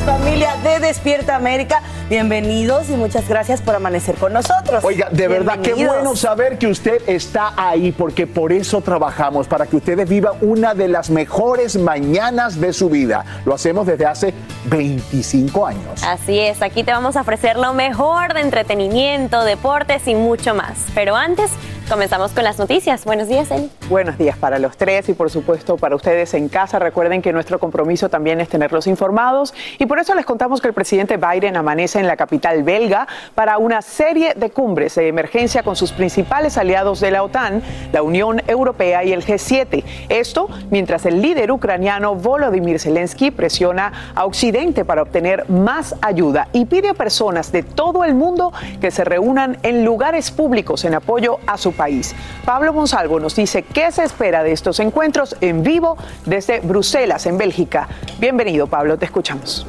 Familia de Despierta América. Bienvenidos y muchas gracias por amanecer con nosotros. Oiga, de verdad, qué bueno saber que usted está ahí, porque por eso trabajamos, para que ustedes vivan una de las mejores mañanas de su vida. Lo hacemos desde hace 25 años. Así es, aquí te vamos a ofrecer lo mejor de entretenimiento, deportes y mucho más. Pero antes, comenzamos con las noticias. Buenos días, Eli. Buenos días para los tres y por supuesto para ustedes en casa. Recuerden que nuestro compromiso también es tenerlos informados y por eso les contamos que el presidente Biden amanece en la capital belga para una serie de cumbres de emergencia con sus principales aliados de la OTAN, la Unión Europea y el G7. Esto mientras el líder ucraniano Volodymyr Zelensky presiona a Occidente para obtener más ayuda y pide a personas de todo el mundo que se reúnan en lugares públicos en apoyo a su país. Pablo Monsalvo nos dice qué se espera de estos encuentros en vivo desde Bruselas, en Bélgica. Bienvenido, Pablo, te escuchamos.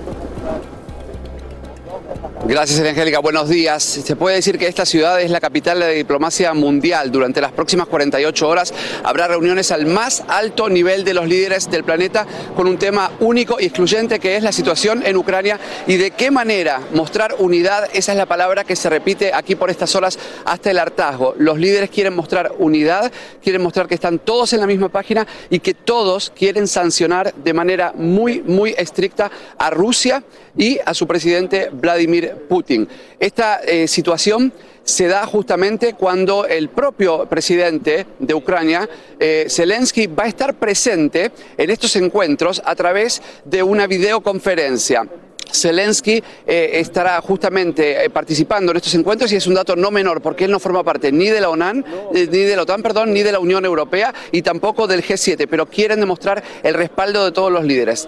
Gracias, Angélica. Buenos días. Se puede decir que esta ciudad es la capital de la diplomacia mundial. Durante las próximas 48 horas habrá reuniones al más alto nivel de los líderes del planeta con un tema único y excluyente que es la situación en Ucrania y de qué manera mostrar unidad. Esa es la palabra que se repite aquí por estas horas hasta el hartazgo. Los líderes quieren mostrar unidad, quieren mostrar que están todos en la misma página y que todos quieren sancionar de manera muy, muy estricta a Rusia y a su presidente Vladimir Putin. Esta eh, situación se da justamente cuando el propio presidente de Ucrania, eh, Zelensky, va a estar presente en estos encuentros a través de una videoconferencia. Zelensky eh, estará justamente eh, participando en estos encuentros y es un dato no menor porque él no forma parte ni de la ONAN, eh, ni de la OTAN, perdón, ni de la Unión Europea y tampoco del G7, pero quieren demostrar el respaldo de todos los líderes.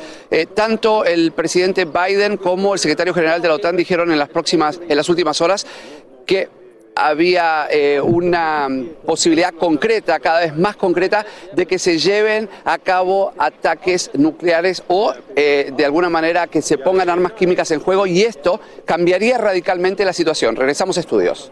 Tanto el presidente Biden como el secretario general de la OTAN dijeron en las próximas, en las últimas horas que había eh, una posibilidad concreta, cada vez más concreta, de que se lleven a cabo ataques nucleares o eh, de alguna manera que se pongan armas químicas en juego y esto cambiaría radicalmente la situación. Regresamos a estudios.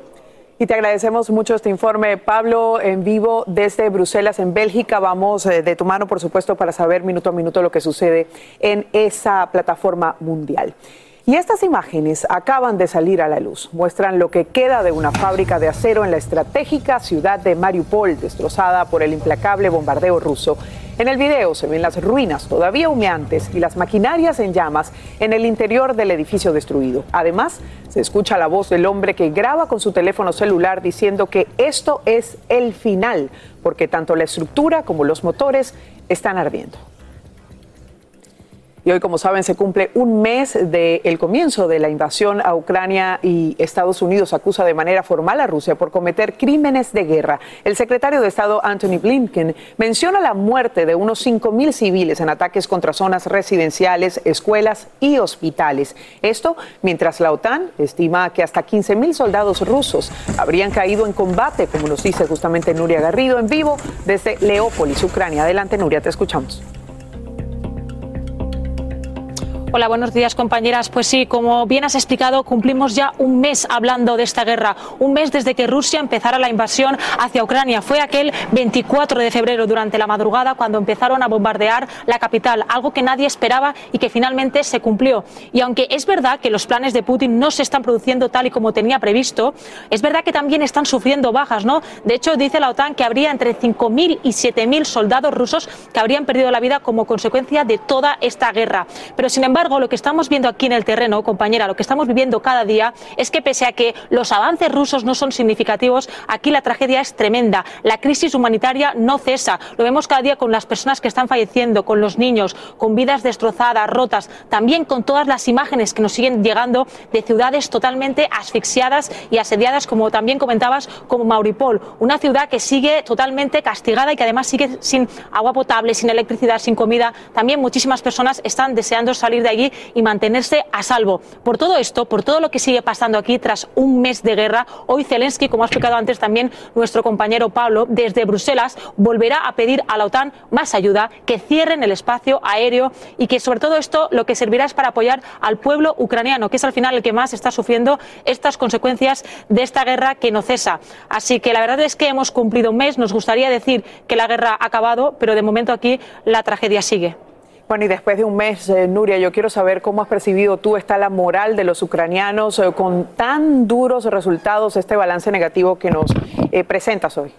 Y te agradecemos mucho este informe, Pablo, en vivo desde Bruselas, en Bélgica. Vamos eh, de tu mano, por supuesto, para saber minuto a minuto lo que sucede en esa plataforma mundial. Y estas imágenes acaban de salir a la luz. Muestran lo que queda de una fábrica de acero en la estratégica ciudad de Mariupol, destrozada por el implacable bombardeo ruso. En el video se ven las ruinas todavía humeantes y las maquinarias en llamas en el interior del edificio destruido. Además, se escucha la voz del hombre que graba con su teléfono celular diciendo que esto es el final, porque tanto la estructura como los motores están ardiendo. Y hoy, como saben, se cumple un mes del comienzo de la invasión a Ucrania y Estados Unidos acusa de manera formal a Rusia por cometer crímenes de guerra. El secretario de Estado Anthony Blinken menciona la muerte de unos 5.000 civiles en ataques contra zonas residenciales, escuelas y hospitales. Esto mientras la OTAN estima que hasta 15.000 soldados rusos habrían caído en combate, como nos dice justamente Nuria Garrido en vivo desde Leópolis, Ucrania. Adelante, Nuria, te escuchamos. Hola, buenos días compañeras. Pues sí, como bien has explicado, cumplimos ya un mes hablando de esta guerra, un mes desde que Rusia empezara la invasión hacia Ucrania. Fue aquel 24 de febrero durante la madrugada cuando empezaron a bombardear la capital, algo que nadie esperaba y que finalmente se cumplió. Y aunque es verdad que los planes de Putin no se están produciendo tal y como tenía previsto, es verdad que también están sufriendo bajas, ¿no? De hecho, dice la OTAN que habría entre 5.000 y 7.000 soldados rusos que habrían perdido la vida como consecuencia de toda esta guerra. Pero sin embargo, lo que estamos viendo aquí en el terreno, compañera, lo que estamos viviendo cada día es que pese a que los avances rusos no son significativos, aquí la tragedia es tremenda. La crisis humanitaria no cesa. Lo vemos cada día con las personas que están falleciendo, con los niños, con vidas destrozadas, rotas, también con todas las imágenes que nos siguen llegando de ciudades totalmente asfixiadas y asediadas, como también comentabas, como Mauripol, una ciudad que sigue totalmente castigada y que además sigue sin agua potable, sin electricidad, sin comida. También muchísimas personas están deseando salir de y mantenerse a salvo. Por todo esto, por todo lo que sigue pasando aquí tras un mes de guerra, hoy Zelensky, como ha explicado antes también nuestro compañero Pablo, desde Bruselas volverá a pedir a la OTAN más ayuda, que cierren el espacio aéreo y que sobre todo esto lo que servirá es para apoyar al pueblo ucraniano, que es al final el que más está sufriendo estas consecuencias de esta guerra que no cesa. Así que la verdad es que hemos cumplido un mes, nos gustaría decir que la guerra ha acabado, pero de momento aquí la tragedia sigue. Bueno, y después de un mes, eh, Nuria, yo quiero saber cómo has percibido tú está la moral de los ucranianos eh, con tan duros resultados, este balance negativo que nos eh, presentas hoy.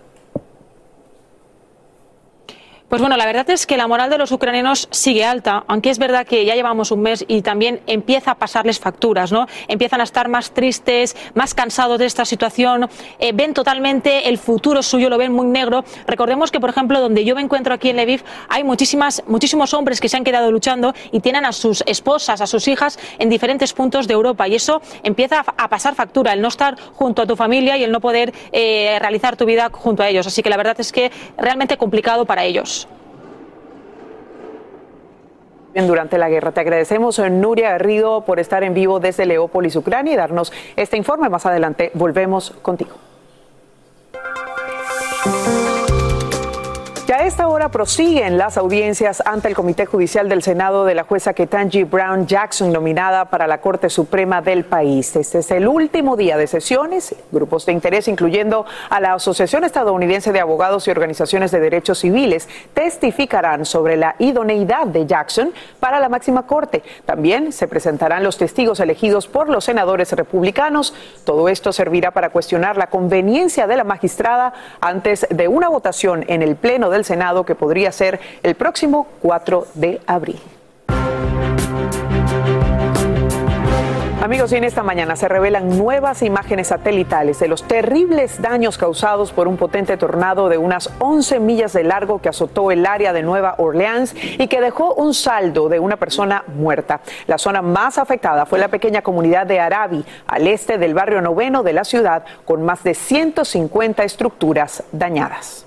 Pues bueno, la verdad es que la moral de los ucranianos sigue alta, aunque es verdad que ya llevamos un mes y también empieza a pasarles facturas, ¿no? Empiezan a estar más tristes, más cansados de esta situación, eh, ven totalmente el futuro suyo, lo ven muy negro. Recordemos que, por ejemplo, donde yo me encuentro aquí en Lviv, hay muchísimas, muchísimos hombres que se han quedado luchando y tienen a sus esposas, a sus hijas en diferentes puntos de Europa y eso empieza a pasar factura, el no estar junto a tu familia y el no poder eh, realizar tu vida junto a ellos. Así que la verdad es que realmente complicado para ellos durante la guerra. Te agradecemos, Nuria Garrido, por estar en vivo desde Leópolis, Ucrania, y darnos este informe. Más adelante volvemos contigo. A esta hora prosiguen las audiencias ante el Comité Judicial del Senado de la jueza Ketanji Brown Jackson, nominada para la Corte Suprema del país. Este es el último día de sesiones. Grupos de interés, incluyendo a la Asociación Estadounidense de Abogados y Organizaciones de Derechos Civiles, testificarán sobre la idoneidad de Jackson para la máxima corte. También se presentarán los testigos elegidos por los senadores republicanos. Todo esto servirá para cuestionar la conveniencia de la magistrada antes de una votación en el Pleno del Senado que podría ser el próximo 4 de abril. Amigos, en esta mañana se revelan nuevas imágenes satelitales de los terribles daños causados por un potente tornado de unas 11 millas de largo que azotó el área de Nueva Orleans y que dejó un saldo de una persona muerta. La zona más afectada fue la pequeña comunidad de Arabi, al este del barrio noveno de la ciudad, con más de 150 estructuras dañadas.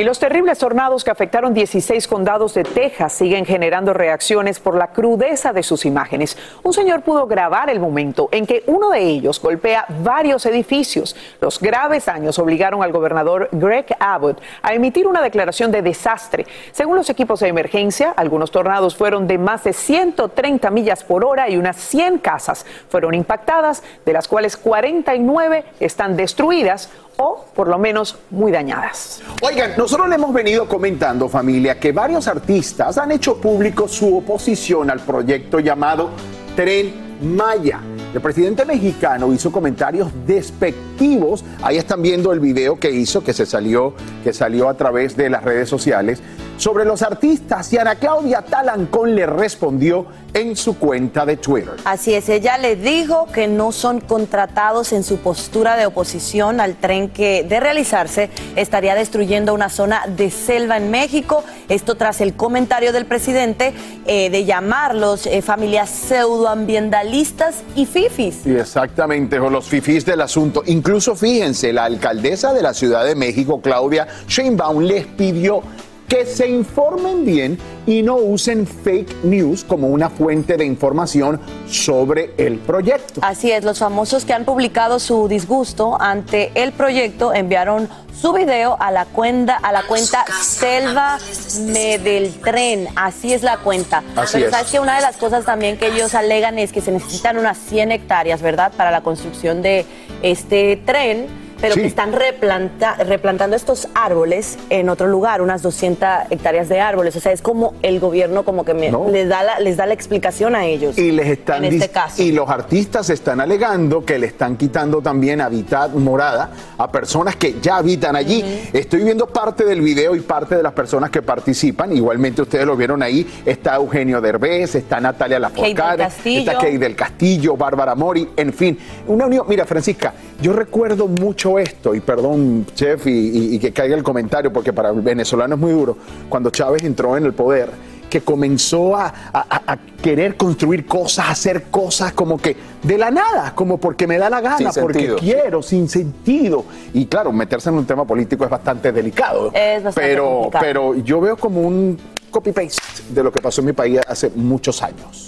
Y los terribles tornados que afectaron 16 condados de Texas siguen generando reacciones por la crudeza de sus imágenes. Un señor pudo grabar el momento en que uno de ellos golpea varios edificios. Los graves daños obligaron al gobernador Greg Abbott a emitir una declaración de desastre. Según los equipos de emergencia, algunos tornados fueron de más de 130 millas por hora y unas 100 casas fueron impactadas, de las cuales 49 están destruidas o por lo menos muy dañadas. Oigan, nosotros le hemos venido comentando, familia, que varios artistas han hecho público su oposición al proyecto llamado Tren Maya. El presidente mexicano hizo comentarios despectivos. Ahí están viendo el video que hizo, que se salió, que salió a través de las redes sociales sobre los artistas y Ana Claudia Talancón le respondió en su cuenta de Twitter. Así es, ella le dijo que no son contratados en su postura de oposición al tren que de realizarse estaría destruyendo una zona de selva en México. Esto tras el comentario del presidente eh, de llamarlos eh, familias pseudoambientalistas y fifis. Sí, exactamente, o los fifis del asunto. Incluso fíjense, la alcaldesa de la Ciudad de México, Claudia Sheinbaum, les pidió que se informen bien y no usen fake news como una fuente de información sobre el proyecto. Así es, los famosos que han publicado su disgusto ante el proyecto enviaron su video a la cuenta, a la cuenta Selva Medeltren. Así es la cuenta. Así Pero es. sabes que una de las cosas también que ellos alegan es que se necesitan unas 100 hectáreas, ¿verdad? Para la construcción de este tren. Pero Sí. que están replanta- replantando estos árboles en otro lugar, unas 200 hectáreas de árboles. O sea, es como el gobierno como que me- No. les, da la, les da la explicación a ellos. Y les están en este caso. y los artistas están alegando que le están quitando también hábitat morada a personas que ya habitan allí. Estoy viendo parte del video y parte de las personas que participan. Igualmente ustedes lo vieron ahí. Está Eugenio Derbez, está Natalia Lafourcade, está Kate del Castillo, Bárbara Mori, en fin. Una unión. Mira, Francisca, yo recuerdo mucho esto, y perdón, chef, y, y- y que caiga el comentario, porque para el venezolano es muy duro. Cuando Chávez entró en el poder, que comenzó a, a- a- a querer construir cosas, hacer cosas como que de la nada, como porque me da la gana, Sin porque sentido. quiero, sin sentido. Y claro, meterse en un tema político es bastante delicado. Es bastante pero, complicado. pero yo veo como un copy-paste de lo que pasó en mi país hace muchos años.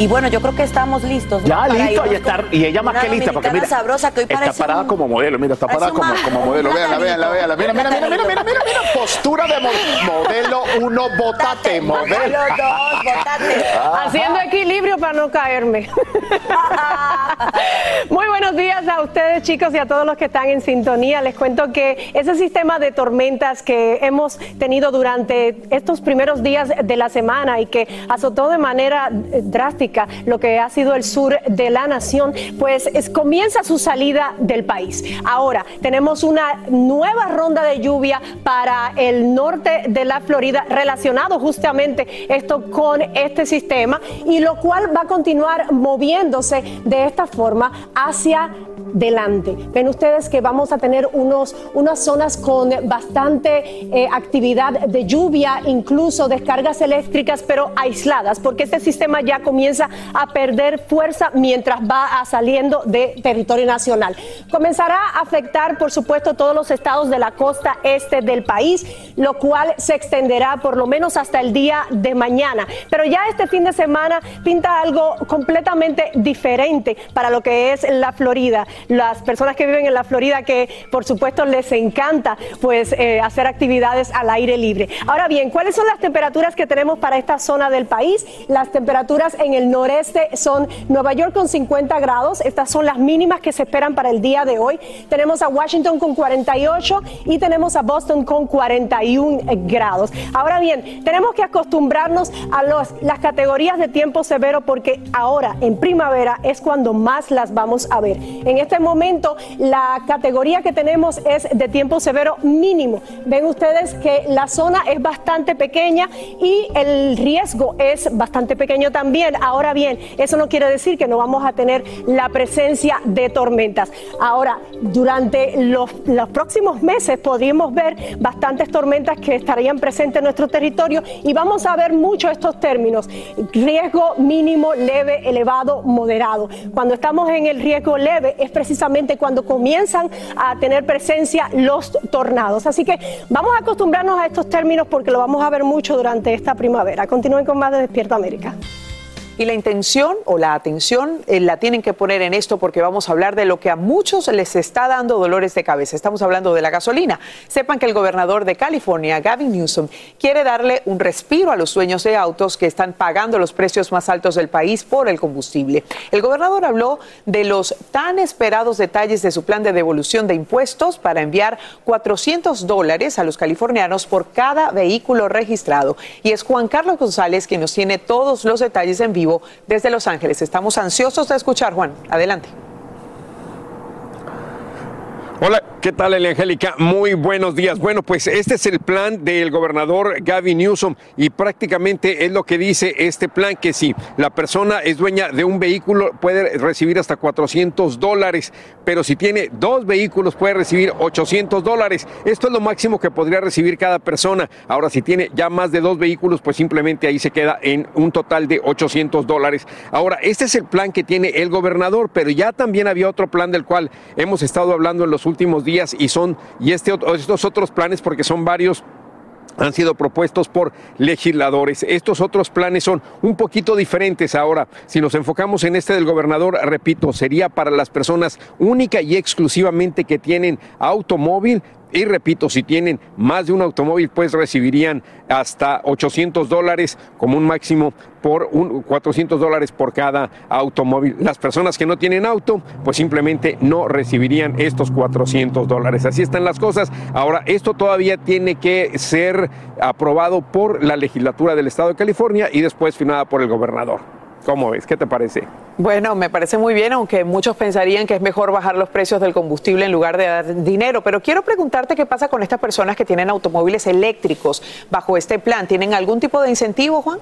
Y bueno, yo creo que estamos listos. ¿no? Ya Para listo, ahí está. Y ella más que lista, porque mira. sabrosa que hoy está parada un- como modelo, mira, está parada como, como modelo. véanla, platanito. véanla. Mira, mira, mira, mira, mira, mira, mira. Postura de mo- modelo uno, botate, modelo. Modelo dos, botate. Haciendo equilibrio para no caerme. Muy buenos días a ustedes chicos y a todos los que están en sintonía. Les cuento que ese sistema de tormentas que hemos tenido durante estos primeros días de la semana y que azotó de manera eh, lo que ha sido el sur de la nación, pues es- comienza su salida del país. Ahora tenemos una nueva ronda de lluvia para el norte de la Florida relacionado justamente esto con este sistema y lo cual va a continuar moviéndose de esta forma hacia delante. Ven ustedes que vamos a tener unos, unas zonas con bastante eh, actividad de lluvia, incluso descargas eléctricas, pero aisladas, porque este sistema ya comienza a perder fuerza mientras va saliendo de territorio nacional. Comenzará a afectar, por supuesto, todos los estados de la costa este del país, lo cual se extenderá por lo menos hasta el día de mañana. Pero ya este fin de semana pinta algo completamente diferente para lo que es la Florida. Las personas que viven en la Florida que por supuesto les encanta pues eh, hacer actividades al aire libre. Ahora bien, ¿cuáles son las temperaturas que tenemos para esta zona del país? Las temperaturas en el noreste son Nueva York con 50 grados, estas son las mínimas que se esperan para el día de hoy. Tenemos a Washington con 48 y tenemos a Boston con 41 grados. Ahora bien, tenemos que acostumbrarnos a las categorías de tiempo severo porque ahora en primavera es cuando más las vamos a ver. En este momento la categoría que tenemos es de tiempo severo mínimo. Ven ustedes que la zona es bastante pequeña y el riesgo es bastante pequeño también. Ahora bien, eso no quiere decir que no vamos a tener la presencia de tormentas. Ahora, durante los, próximos meses podríamos ver bastantes tormentas que estarían presentes en nuestro territorio y vamos a ver mucho estos términos. Riesgo mínimo, leve, elevado, moderado. Cuando estamos en el riesgo leve, leve es precisamente cuando comienzan a tener presencia los tornados. Así que vamos a acostumbrarnos a estos términos porque lo vamos a ver mucho durante esta primavera. Continúen con más de Despierta América. Y la intención o la atención eh, la tienen que poner en esto porque vamos a hablar de lo que a muchos les está dando dolores de cabeza. Estamos hablando de la gasolina. Sepan que el gobernador de California, Gavin Newsom, quiere darle un respiro a los dueños de autos que están pagando los precios más altos del país por el combustible. El gobernador habló de los tan esperados detalles de su plan de devolución de impuestos para enviar 400 dólares a los californianos por cada vehículo registrado. Y es Juan Carlos González quien nos tiene todos los detalles en vivo desde Los Ángeles. Estamos ansiosos de escuchar, Juan. Adelante. Hola, ¿qué tal, Elia Angélica? Muy buenos días. Bueno, pues este es el plan del gobernador Gavin Newsom y prácticamente es lo que dice este plan, que si la persona es dueña de un vehículo puede recibir hasta 400 dólares, pero si tiene dos vehículos puede recibir 800 dólares. Esto es lo máximo que podría recibir cada persona. Ahora, si tiene ya más de dos vehículos, pues simplemente ahí se queda en un total de 800 dólares. Ahora, este es el plan que tiene el gobernador, pero ya también había otro plan del cual hemos estado hablando en los últimos días y son, y este, estos otros planes, porque son varios han sido propuestos por legisladores. Estos otros planes son un poquito diferentes ahora. Si nos enfocamos en este del gobernador, repito, sería para las personas única y exclusivamente que tienen automóvil, y repito, si tienen más de un automóvil, pues recibirían hasta 800 dólares como un máximo por un 400 dólares por cada automóvil. Las personas que no tienen auto, pues simplemente no recibirían estos 400 dólares. Así están las cosas. Ahora, esto todavía tiene que ser aprobado por la legislatura del estado de California y después firmada por el gobernador. ¿Cómo ves? ¿Qué te parece? Bueno, me parece muy bien, aunque muchos pensarían que es mejor bajar los precios del combustible en lugar de dar dinero. Pero quiero preguntarte qué pasa con estas personas que tienen automóviles eléctricos bajo este plan. ¿Tienen algún tipo de incentivo, Juan?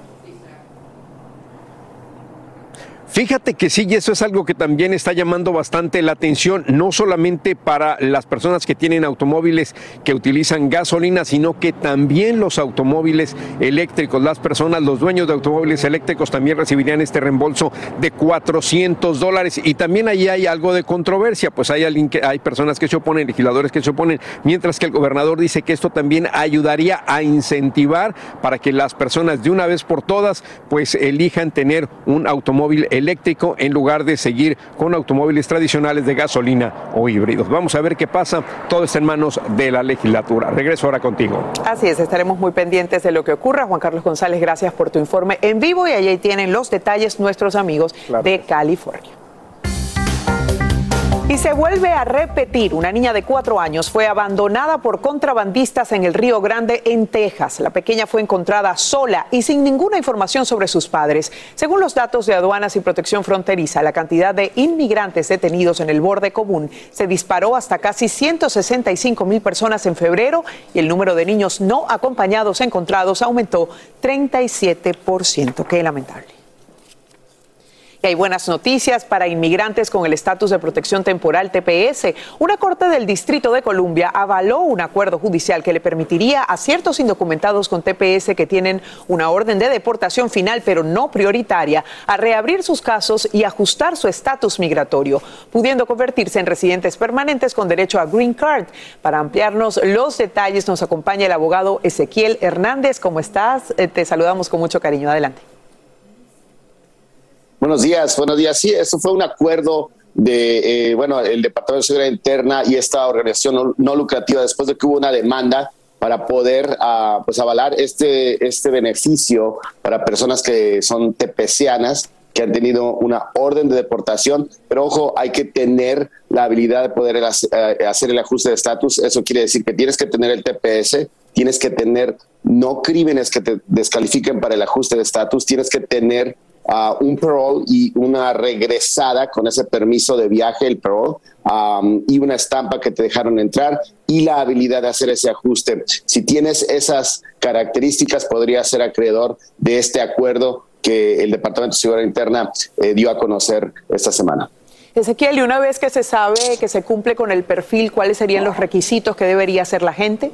Fíjate que sí, y eso es algo que también está llamando bastante la atención, no solamente para las personas que tienen automóviles que utilizan gasolina, sino que también los automóviles eléctricos, las personas, los dueños de automóviles eléctricos también recibirían este reembolso de 400 dólares. Y también ahí hay algo de controversia, pues hay, alguien que, hay personas que se oponen, legisladores que se oponen, mientras que el gobernador dice que esto también ayudaría a incentivar para que las personas de una vez por todas pues elijan tener un automóvil eléctrico eléctrico en lugar de seguir con automóviles tradicionales de gasolina o híbridos. Vamos a ver qué pasa. Todo está en manos de la legislatura. Regreso ahora contigo. Así es, estaremos muy pendientes de lo que ocurra. Juan Carlos González, gracias por tu informe en vivo y allí tienen los detalles nuestros amigos de California. Y se vuelve a repetir. Una niña de cuatro años fue abandonada por contrabandistas en el Río Grande, en Texas. La pequeña fue encontrada sola y sin ninguna información sobre sus padres. Según los datos de aduanas y protección fronteriza, la cantidad de inmigrantes detenidos en el borde común se disparó hasta casi 165 mil personas en febrero y el número de niños no acompañados encontrados aumentó 37%. Qué lamentable. Y hay buenas noticias para inmigrantes con el estatus de protección temporal TPS. Una corte del Distrito de Columbia avaló un acuerdo judicial que le permitiría a ciertos indocumentados con TPS que tienen una orden de deportación final pero no prioritaria a reabrir sus casos y ajustar su estatus migratorio, pudiendo convertirse en residentes permanentes con derecho a Green Card. Para ampliarnos los detalles nos acompaña el abogado Ezequiel Hernández. ¿Cómo estás? Eh, te saludamos con mucho cariño. Adelante. Buenos días, buenos días. Sí, eso fue un acuerdo de, eh, bueno, el Departamento de Seguridad Interna y esta organización no, lucrativa después de que hubo una demanda para poder ah, pues avalar este, este beneficio para personas que son tepecianas que han tenido una orden de deportación, pero ojo, hay que tener la habilidad de poder eh, hacer el ajuste de estatus. Eso quiere decir que tienes que tener el TPS, tienes que tener no crímenes que te descalifiquen para el ajuste de estatus, tienes que tener un parole y una regresada con ese permiso de viaje, el parole, y una estampa que te dejaron entrar y la habilidad de hacer ese ajuste. Si tienes esas características, podrías ser acreedor de este acuerdo que el Departamento de Seguridad Interna eh, dio a conocer esta semana. Ezequiel, y una vez que se sabe que se cumple con el perfil, ¿cuáles serían los requisitos que debería hacer la gente?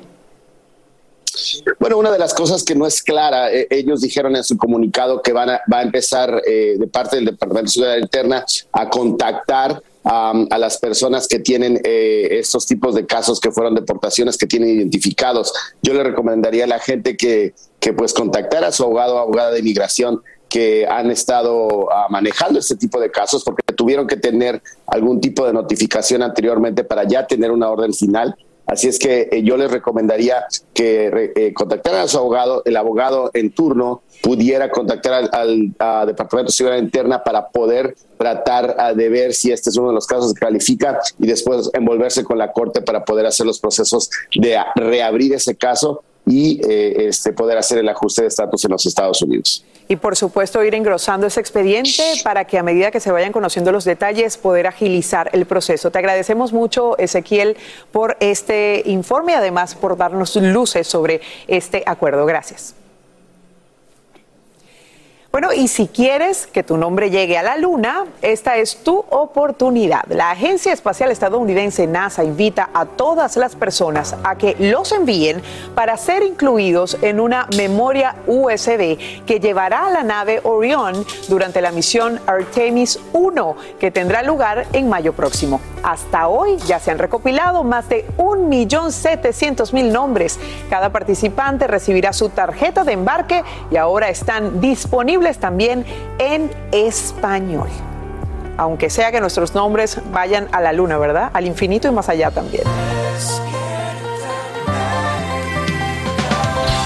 Bueno, una de las cosas que no es clara, eh, ellos dijeron en su comunicado que van a, empezar eh, de parte del Departamento de Seguridad Interna a contactar a las personas que tienen eh, estos tipos de casos que fueron deportaciones que tienen identificados. Yo le recomendaría a la gente que, que pues contactara a su abogado o abogada de inmigración que han estado ah, manejando este tipo de casos porque tuvieron que tener algún tipo de notificación anteriormente para ya tener una orden final. Así es que eh, yo les recomendaría que eh, contactaran a su abogado, el abogado en turno pudiera contactar al, Departamento de Seguridad Interna para poder tratar ah, de ver si este es uno de los casos que califica y después envolverse con la corte para poder hacer los procesos de reabrir ese caso y eh, este, poder hacer el ajuste de estatus en los Estados Unidos. Y por supuesto ir engrosando ese expediente para que a medida que se vayan conociendo los detalles poder agilizar el proceso. Te agradecemos mucho, Ezequiel, por este informe y además por darnos luces sobre este acuerdo. Gracias. Bueno, y si quieres que tu nombre llegue a la Luna, esta es tu oportunidad. La Agencia Espacial Estadounidense NASA invita a todas las personas a que los envíen para ser incluidos en una memoria USB que llevará a la nave Orion durante la misión Artemis 1, que tendrá lugar en mayo próximo. Hasta hoy ya se han recopilado más de 1.700.000 nombres. Cada participante recibirá su tarjeta de embarque y ahora están disponibles también en español. Aunque sea que nuestros nombres vayan a la luna, ¿verdad? Al infinito y más allá también.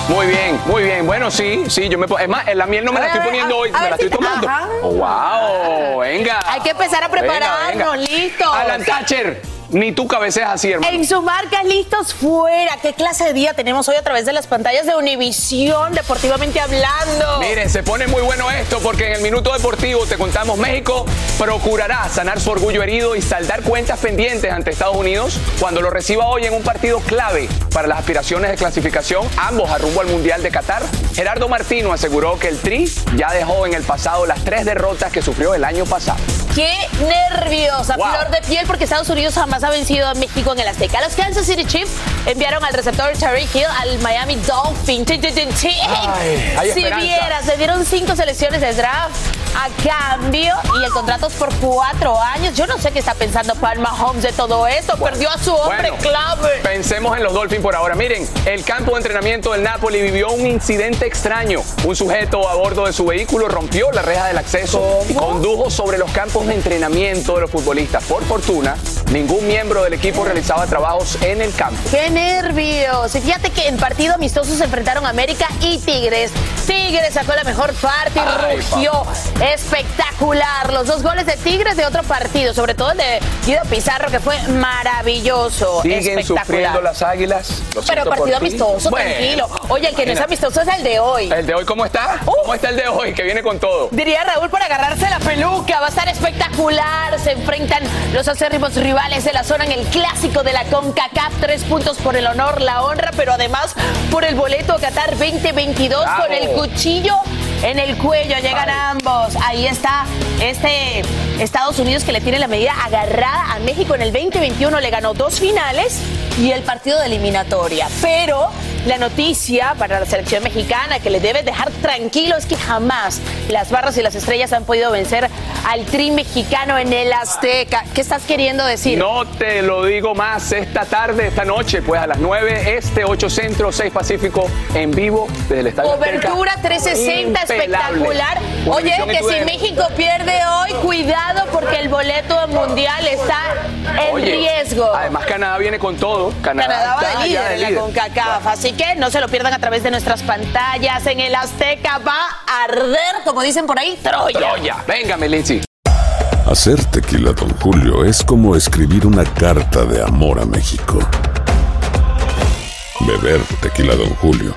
Muy bien, muy bien. Bueno, sí, sí, yo me. Es más, la miel no me la estoy poniendo hoy, me la estoy tomando. Wow, venga. Hay que empezar a prepararnos, listo. Alan Thatcher. Ni tú cabeceas así, hermano. En su marca, listos fuera. ¿Qué clase de día tenemos hoy a través de las pantallas de Univisión, deportivamente hablando? Miren, se pone muy bueno esto porque en el Minuto Deportivo te contamos México procurará sanar su orgullo herido y saldar cuentas pendientes ante Estados Unidos cuando lo reciba hoy en un partido clave para las aspiraciones de clasificación, ambos a rumbo al Mundial de Qatar. Gerardo Martino aseguró que el Tri ya dejó en el pasado las tres derrotas que sufrió el año pasado. ¡Qué nerviosa! Flor de piel porque Estados Unidos jamás ha vencido a México en el Azteca. Los Kansas City Chiefs enviaron al receptor Tariq Hill al Miami Dolphins. si vieras, le dieron cinco selecciones de draft a cambio y el contrato es por cuatro años. Yo no sé qué está pensando Palma Holmes de todo esto. Perdió a su hombre clave. Pensemos en los Dolphins por ahora. Miren, el campo de entrenamiento del Napoli vivió un incidente extraño. Un sujeto a bordo de su vehículo rompió la reja del acceso y condujo sobre los campos de entrenamiento de los futbolistas. Por fortuna, ningún miembro del equipo realizaba trabajos en el campo. ¡Qué nervios! Y fíjate que en partido amistoso se enfrentaron América y Tigres. Tigres sacó la mejor parte y rugió. Espectacular. Los dos goles de Tigres de otro partido, sobre todo el de Guido Pizarro, que fue maravilloso. Siguen sufriendo las águilas. Pero partido amistoso, tranquilo. Oye, el que no es amistoso es el de hoy. ¿El de hoy cómo está? ¿Cómo está el de hoy? Que viene con todo. Diría Raúl por agarrarse la peluca. Va a estar espectacular. Se enfrentan los acérrimos rivales de la zona en el clásico de la CONCACAF. Tres puntos por el honor, la honra, pero además por el boleto a Qatar 2022 con el cuchillo en el cuello. Llegan ambos. Ahí está este Estados Unidos que le tiene la medida agarrada a México en el 2021. Le ganó dos finales y el partido de eliminatoria. Pero la noticia para la selección mexicana que le debe dejar tranquilo es que jamás las barras y las estrellas han podido vencer al tri mexicano en el Azteca. ¿Qué estás queriendo decir? No te lo digo más esta tarde, esta noche, pues a las 9 este, 8 centro, 6 pacífico, en vivo desde el estadio. Cobertura 360 espectacular. Oye, que si México pierde hoy, cuidado porque el boleto mundial está en riesgo. Además, Canadá viene con todo. Canadá, Canadá va de líder en la. CONCACAF, así que no se lo pierdan a través de nuestras pantallas. En el Azteca va a arder, como dicen por ahí, Troya. Troya. Venga, Melinzi. Hacer tequila, Don Julio, es como escribir una carta de amor a México. Beber tequila, Don Julio,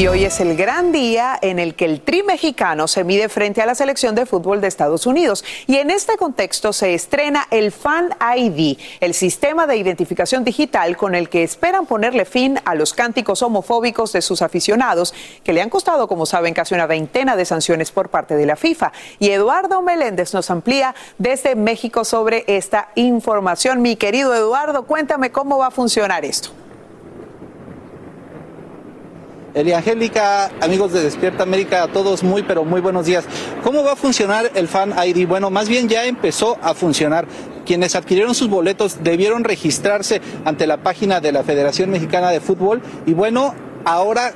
Y hoy es el gran día en el que el tri mexicano se mide frente a la selección de fútbol de Estados Unidos. Y en este contexto se estrena el Fan ID, el sistema de identificación digital con el que esperan ponerle fin a los cánticos homofóbicos de sus aficionados, que le han costado, como saben, casi una veintena de sanciones por parte de la FIFA. Y Eduardo Meléndez nos amplía desde México sobre esta información. Mi querido Eduardo, cuéntame cómo va a funcionar esto. Elia Angélica, amigos de Despierta América, a todos muy pero muy buenos días. ¿Cómo va a funcionar el Fan ID? Bueno, más bien ya empezó a funcionar. Quienes adquirieron sus boletos debieron registrarse ante la página de la Federación Mexicana de Fútbol y bueno, ahora,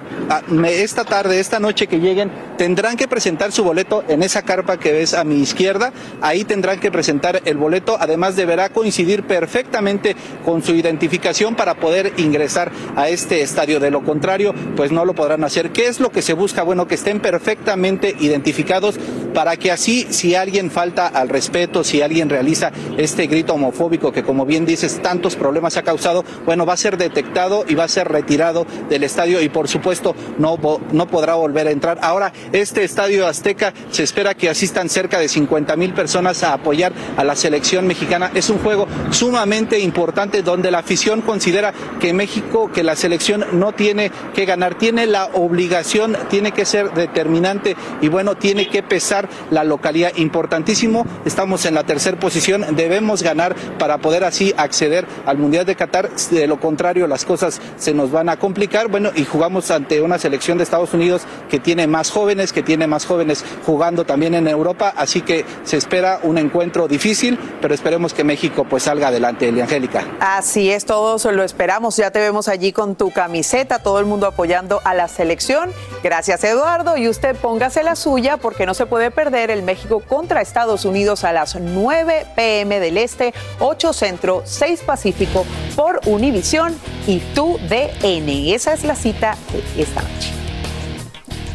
esta tarde, esta noche que lleguen, tendrán que presentar su boleto en esa carpa que ves a mi izquierda. Ahí tendrán que presentar el boleto. Además, deberá coincidir perfectamente con su identificación para poder ingresar a este estadio. De lo contrario, pues no lo podrán hacer. ¿Qué es lo que se busca? Bueno, que estén perfectamente identificados para que así, si alguien falta al respeto, si alguien realiza este grito homofóbico que, como bien dices, tantos problemas ha causado, bueno, va a ser detectado y va a ser retirado del estadio y por supuesto no, no podrá volver a entrar. Ahora, este estadio Azteca se espera que asistan cerca de 50 mil personas a apoyar a la selección mexicana. Es un juego sumamente importante donde la afición considera que México, que la selección no tiene que ganar, tiene la obligación, tiene que ser determinante y bueno, tiene que pesar la localidad. Importantísimo, estamos en la tercera posición, debemos ganar para poder así acceder al Mundial de Qatar. De lo contrario, las cosas se nos van a complicar. Bueno, jugamos ante una selección de Estados Unidos que tiene más jóvenes, que tiene más jóvenes jugando también en Europa, así que se espera un encuentro difícil, pero esperemos que México pues salga adelante, Angélica. Así es, todos lo esperamos, ya te vemos allí con tu camiseta, todo el mundo apoyando a la selección. Gracias Eduardo y usted póngase la suya porque no se puede perder el México contra Estados Unidos a las 9 pm del Este, 8 Centro, 6 Pacífico por Univisión y tu DN. Esa es la cita de esta noche.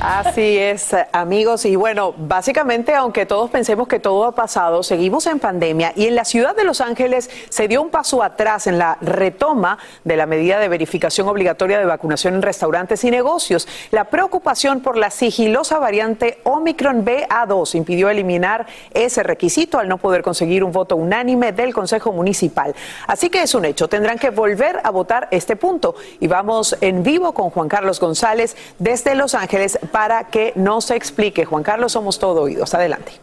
Así es, amigos. Y bueno, básicamente, aunque todos pensemos que todo ha pasado, seguimos en pandemia y en la ciudad de Los Ángeles se dio un paso atrás en la retoma de la medida de verificación obligatoria de vacunación en restaurantes y negocios. La preocupación por la sigilosa variante Omicron BA2 impidió eliminar ese requisito al no poder conseguir un voto unánime del Consejo Municipal. Así que es un hecho, tendrán que volver a votar este punto. Y vamos en vivo con Juan Carlos González desde Los Ángeles para que nos explique. Juan Carlos, somos todo oídos. Adelante.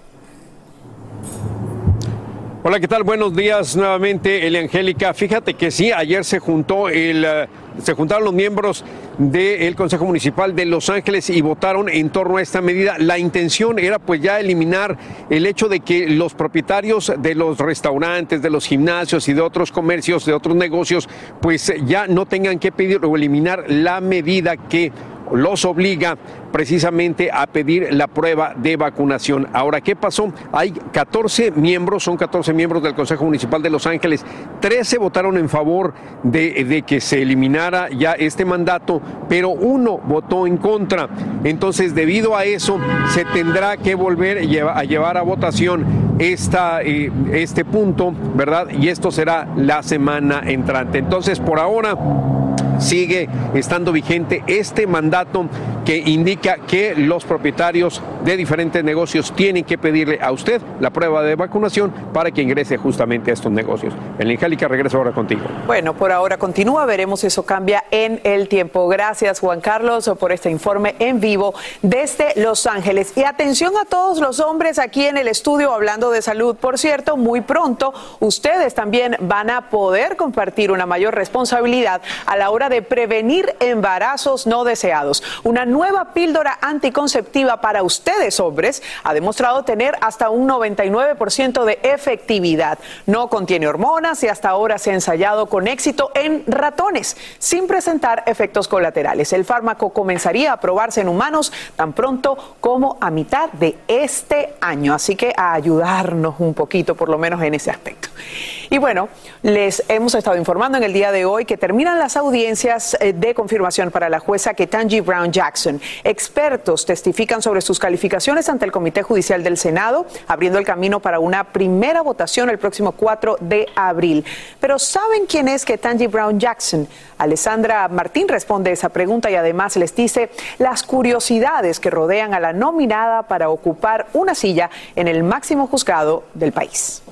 Hola, ¿qué tal? Buenos días nuevamente, Elia Angélica. Fíjate que sí, ayer se juntó el, uh, se juntaron los miembros del Consejo Municipal de Los Ángeles y votaron en torno a esta medida. La intención era pues ya eliminar el hecho de que los propietarios de los restaurantes, de los gimnasios y de otros comercios, de otros negocios, pues ya no tengan que pedir o eliminar la medida que los obliga precisamente a pedir la prueba de vacunación. Ahora, ¿qué pasó? Hay 14 miembros, son 14 miembros del Consejo Municipal de Los Ángeles, 13 votaron en favor de, que se eliminara ya este mandato, pero uno votó en contra. Entonces, debido a eso, se tendrá que volver a llevar a votación esta, eh, este punto, ¿verdad? Y esto será la semana entrante. Entonces, por ahora sigue estando vigente este mandato que indica que los propietarios de diferentes negocios tienen que pedirle a usted la prueba de vacunación para que ingrese justamente a estos negocios. El Angélica, regreso ahora contigo. Bueno, por ahora continúa, veremos si eso cambia en el tiempo. Gracias Juan Carlos por este informe en vivo desde Los Ángeles. Y atención a todos los hombres aquí en el estudio hablando de salud. Por cierto, muy pronto ustedes también van a poder compartir una mayor responsabilidad a la hora de prevenir embarazos no deseados. Una nueva píldora anticonceptiva para ustedes, hombres, ha demostrado tener hasta un 99% de efectividad. No contiene hormonas y hasta ahora se ha ensayado con éxito en ratones, sin presentar efectos colaterales. El fármaco comenzaría a probarse en humanos tan pronto como a mitad de este año. Así que a ayudarnos un poquito, por lo menos en ese aspecto. Y bueno, les hemos estado informando en el día de hoy que terminan las audiencias eh, de confirmación para la jueza Ketanji Brown Jackson. Expertos testifican sobre sus calificaciones ante el Comité Judicial del Senado, abriendo el camino para una primera votación el próximo 4 de abril. Pero ¿saben quién es Ketanji Brown Jackson? Alessandra Martín responde esa pregunta y además les dice las curiosidades que rodean a la nominada para ocupar una silla en el máximo juzgado del país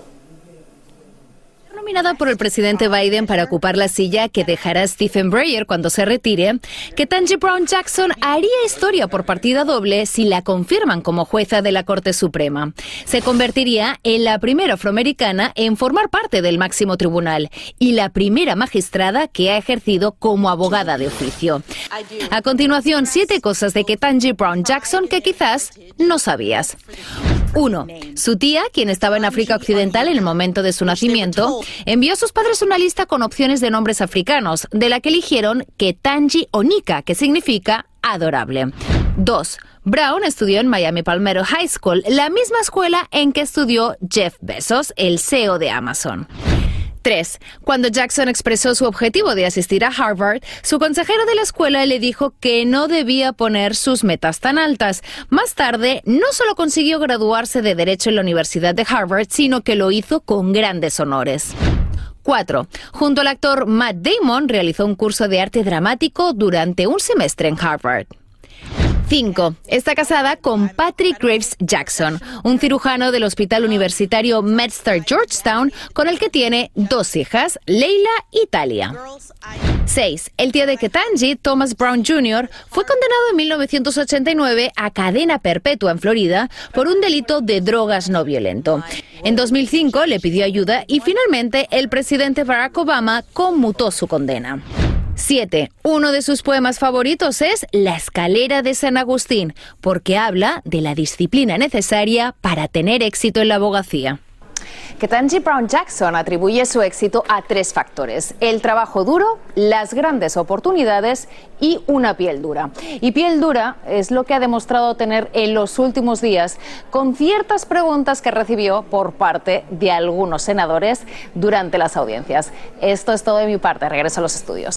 por el presidente Biden para ocupar la silla que dejará Stephen Breyer cuando se retire, que Tanji Brown Jackson haría historia por partida doble si la confirman como jueza de la Corte Suprema. Se convertiría en la primera afroamericana en formar parte del máximo tribunal y la primera magistrada que ha ejercido como abogada de oficio. A continuación, siete cosas de que Tanji Brown Jackson que quizás no sabías. Uno, su tía, quien estaba en África Occidental en el momento de su nacimiento, envió a sus padres una lista con opciones de nombres africanos, de la que eligieron Ketanji Onika, que significa adorable. 2. Brown estudió en Miami Palmetto High School, la misma escuela en que estudió Jeff Bezos, el CEO de Amazon. 3. Cuando Jackson expresó su objetivo de asistir a Harvard, su consejero de la escuela le dijo que no debía poner sus metas tan altas. Más tarde, no solo consiguió graduarse de Derecho en la Universidad de Harvard, sino que lo hizo con grandes honores. 4. Junto al actor Matt Damon, realizó un curso de arte dramático durante un semestre en Harvard. 5. Está casada con Patrick Graves Jackson, un cirujano del Hospital Universitario MedStar Georgetown, con el que tiene dos hijas, Leila y Talia. 6. El tío de Ketanji, Thomas Brown Jr., fue condenado en 1989 a cadena perpetua en Florida por un delito de drogas no violento. En 2005 le pidió ayuda y finalmente el presidente Barack Obama conmutó su condena. 7. Uno de sus poemas favoritos es La escalera de San Agustín, porque habla de la disciplina necesaria para tener éxito en la abogacía. Ketanji Brown Jackson atribuye su éxito a tres factores: el trabajo duro, las grandes oportunidades y una piel dura. Y piel dura es lo que ha demostrado tener en los últimos días con ciertas preguntas que recibió por parte de algunos senadores durante las audiencias. Esto es todo de mi parte. Regreso a los estudios.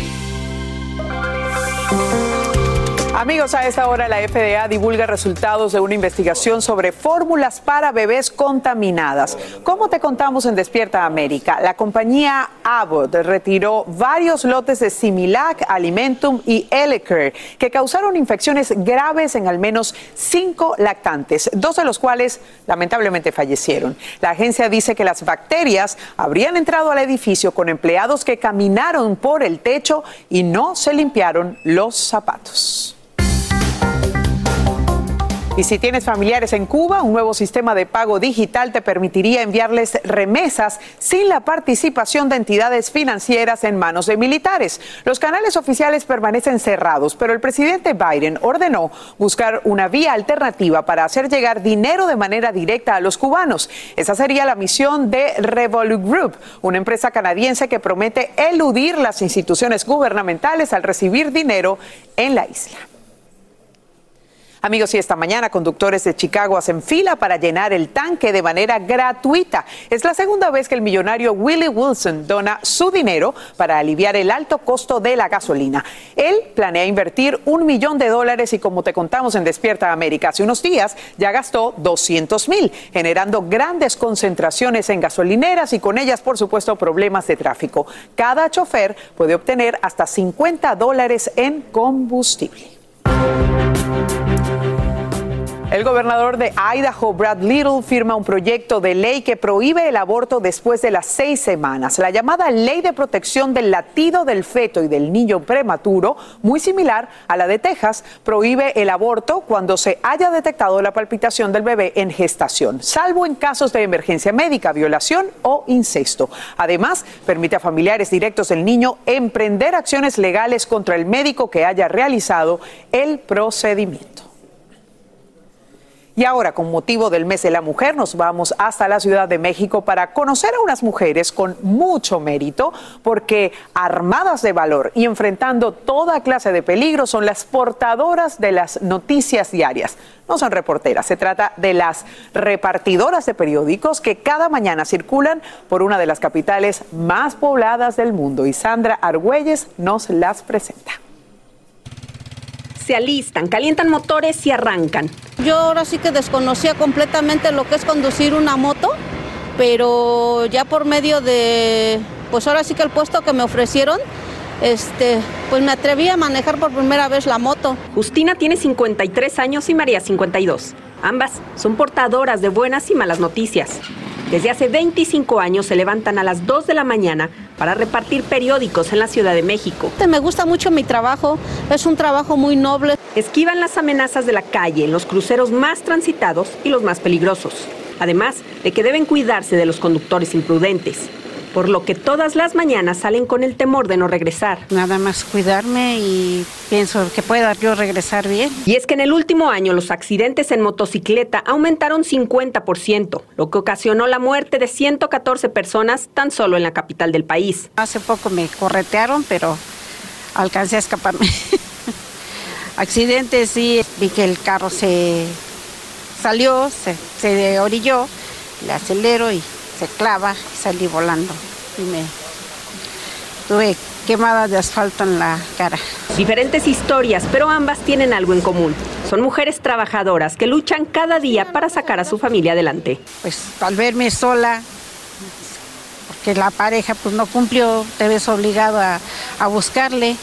Amigos, a esta hora la FDA divulga resultados de una investigación sobre fórmulas para bebés contaminadas. Como te contamos en Despierta América, la compañía Abbott retiró varios lotes de Similac, Alimentum y Elecare que causaron infecciones graves en al menos cinco lactantes, dos de los cuales lamentablemente fallecieron. La agencia dice que las bacterias habrían entrado al edificio con empleados que caminaron por el techo y no se limpiaron los zapatos. Y si tienes familiares en Cuba, un nuevo sistema de pago digital te permitiría enviarles remesas sin la participación de entidades financieras en manos de militares. Los canales oficiales permanecen cerrados, pero el presidente Biden ordenó buscar una vía alternativa para hacer llegar dinero de manera directa a los cubanos. Esa sería la misión de Revolut Group, una empresa canadiense que promete eludir las instituciones gubernamentales al recibir dinero en la isla. Amigos, y esta mañana conductores de Chicago hacen fila para llenar el tanque de manera gratuita. Es la segunda vez que el millonario Willie Wilson dona su dinero para aliviar el alto costo de la gasolina. Él planea invertir un millón de dólares y como te contamos en Despierta América hace unos días, ya gastó 200 mil, generando grandes concentraciones en gasolineras y con ellas, por supuesto, problemas de tráfico. Cada chofer puede obtener hasta 50 dólares en combustible. El gobernador de Idaho, Brad Little, firma un proyecto de ley que prohíbe el aborto después de las seis semanas. La llamada Ley de Protección del Latido del Feto y del Niño Prematuro, muy similar a la de Texas, prohíbe el aborto cuando se haya detectado la palpitación del bebé en gestación, salvo en casos de emergencia médica, violación o incesto. Además, permite a familiares directos del niño emprender acciones legales contra el médico que haya realizado el procedimiento. Y ahora, con motivo del mes de la mujer, nos vamos hasta la Ciudad de México para conocer a unas mujeres con mucho mérito, porque armadas de valor y enfrentando toda clase de peligros son las portadoras de las noticias diarias. No son reporteras, se trata de las repartidoras de periódicos que cada mañana circulan por una de las capitales más pobladas del mundo. Y Sandra Argüelles nos las presenta se alistan, calientan motores y arrancan. Yo ahora sí que desconocía completamente lo que es conducir una moto, pero ya por medio de, pues ahora sí que el puesto que me ofrecieron, este, pues me atreví a manejar por primera vez la moto. Justina tiene 53 años y María 52. Ambas son portadoras de buenas y malas noticias. Desde hace 25 años se levantan a las 2 de la mañana para repartir periódicos en la Ciudad de México. Me gusta mucho mi trabajo, es un trabajo muy noble. Esquivan las amenazas de la calle en los cruceros más transitados y los más peligrosos, además de que deben cuidarse de los conductores imprudentes por lo que todas las mañanas salen con el temor de no regresar. Nada más cuidarme y pienso que pueda yo regresar bien. Y es que en el último año los accidentes en motocicleta aumentaron 50%, lo que ocasionó la muerte de 114 personas tan solo en la capital del país. Hace poco me corretearon, pero alcancé a escaparme. Accidentes, sí, vi que el carro se salió, se, se orilló, le acelero y se clava y salí volando. Y me tuve quemadas de asfalto en la cara. Diferentes historias, pero ambas tienen algo en común. Son mujeres trabajadoras que luchan cada día para sacar a su familia adelante. Pues al verme sola, porque la pareja pues no cumplió, te ves obligado a, a buscarle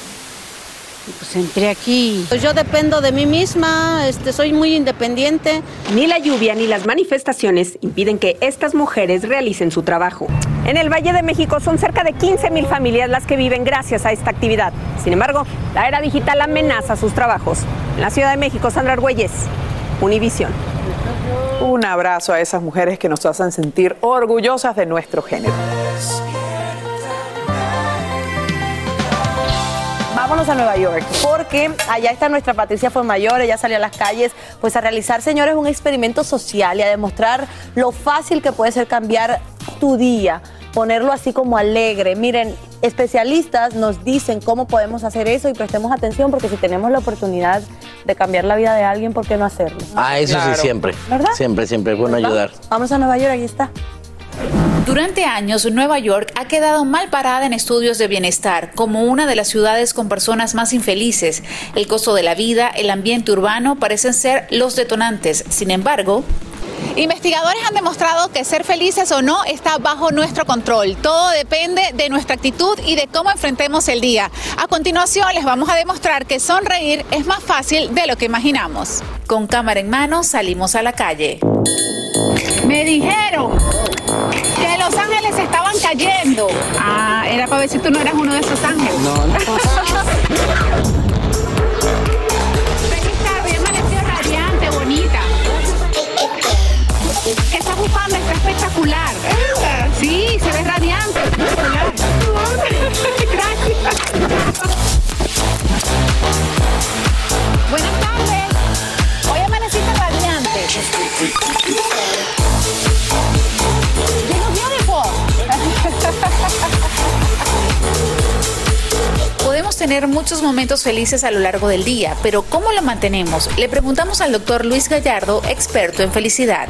pues entré aquí. Pues yo dependo de mí misma, este, soy muy independiente. Ni la lluvia ni las manifestaciones impiden que estas mujeres realicen su trabajo. En el Valle de México son cerca de 15 mil familias las que viven gracias a esta actividad. Sin embargo, la era digital amenaza sus trabajos. En la Ciudad de México, Sandra Argüelles, Univisión. Un abrazo a esas mujeres que nos hacen sentir orgullosas de nuestro género. Vámonos a Nueva York, porque allá está nuestra Patricia Mayor, ella salió a las calles pues a realizar, señores, un experimento social y a demostrar lo fácil que puede ser cambiar tu día, ponerlo así como alegre. Miren, especialistas nos dicen cómo podemos hacer eso y prestemos atención porque si tenemos la oportunidad de cambiar la vida de alguien, ¿por qué no hacerlo? Ah, eso sí, siempre. ¿Verdad? Siempre, siempre es bueno ayudar. Vamos a Nueva York, ahí está. Durante años, Nueva York ha quedado mal parada en estudios de bienestar como una de las ciudades con personas más infelices. El costo de la vida, el ambiente urbano parecen ser los detonantes. Sin embargo, Investigadores han demostrado que ser felices o no está bajo nuestro control. Todo depende de nuestra actitud y de cómo enfrentemos el día. A continuación les vamos a demostrar que sonreír es más fácil de lo que imaginamos. Con cámara en mano salimos a la calle. Me dijeron que los ángeles estaban cayendo. Ah, era para ver si tú no eras uno de esos ángeles. No, no. espectacular. Sí, se ve radiante. Gracias. Buenas tardes. Hoy amaneciste radiante. Podemos tener muchos momentos felices a lo largo del día, pero ¿cómo lo mantenemos? Le preguntamos al doctor Luis Gallardo, experto en felicidad.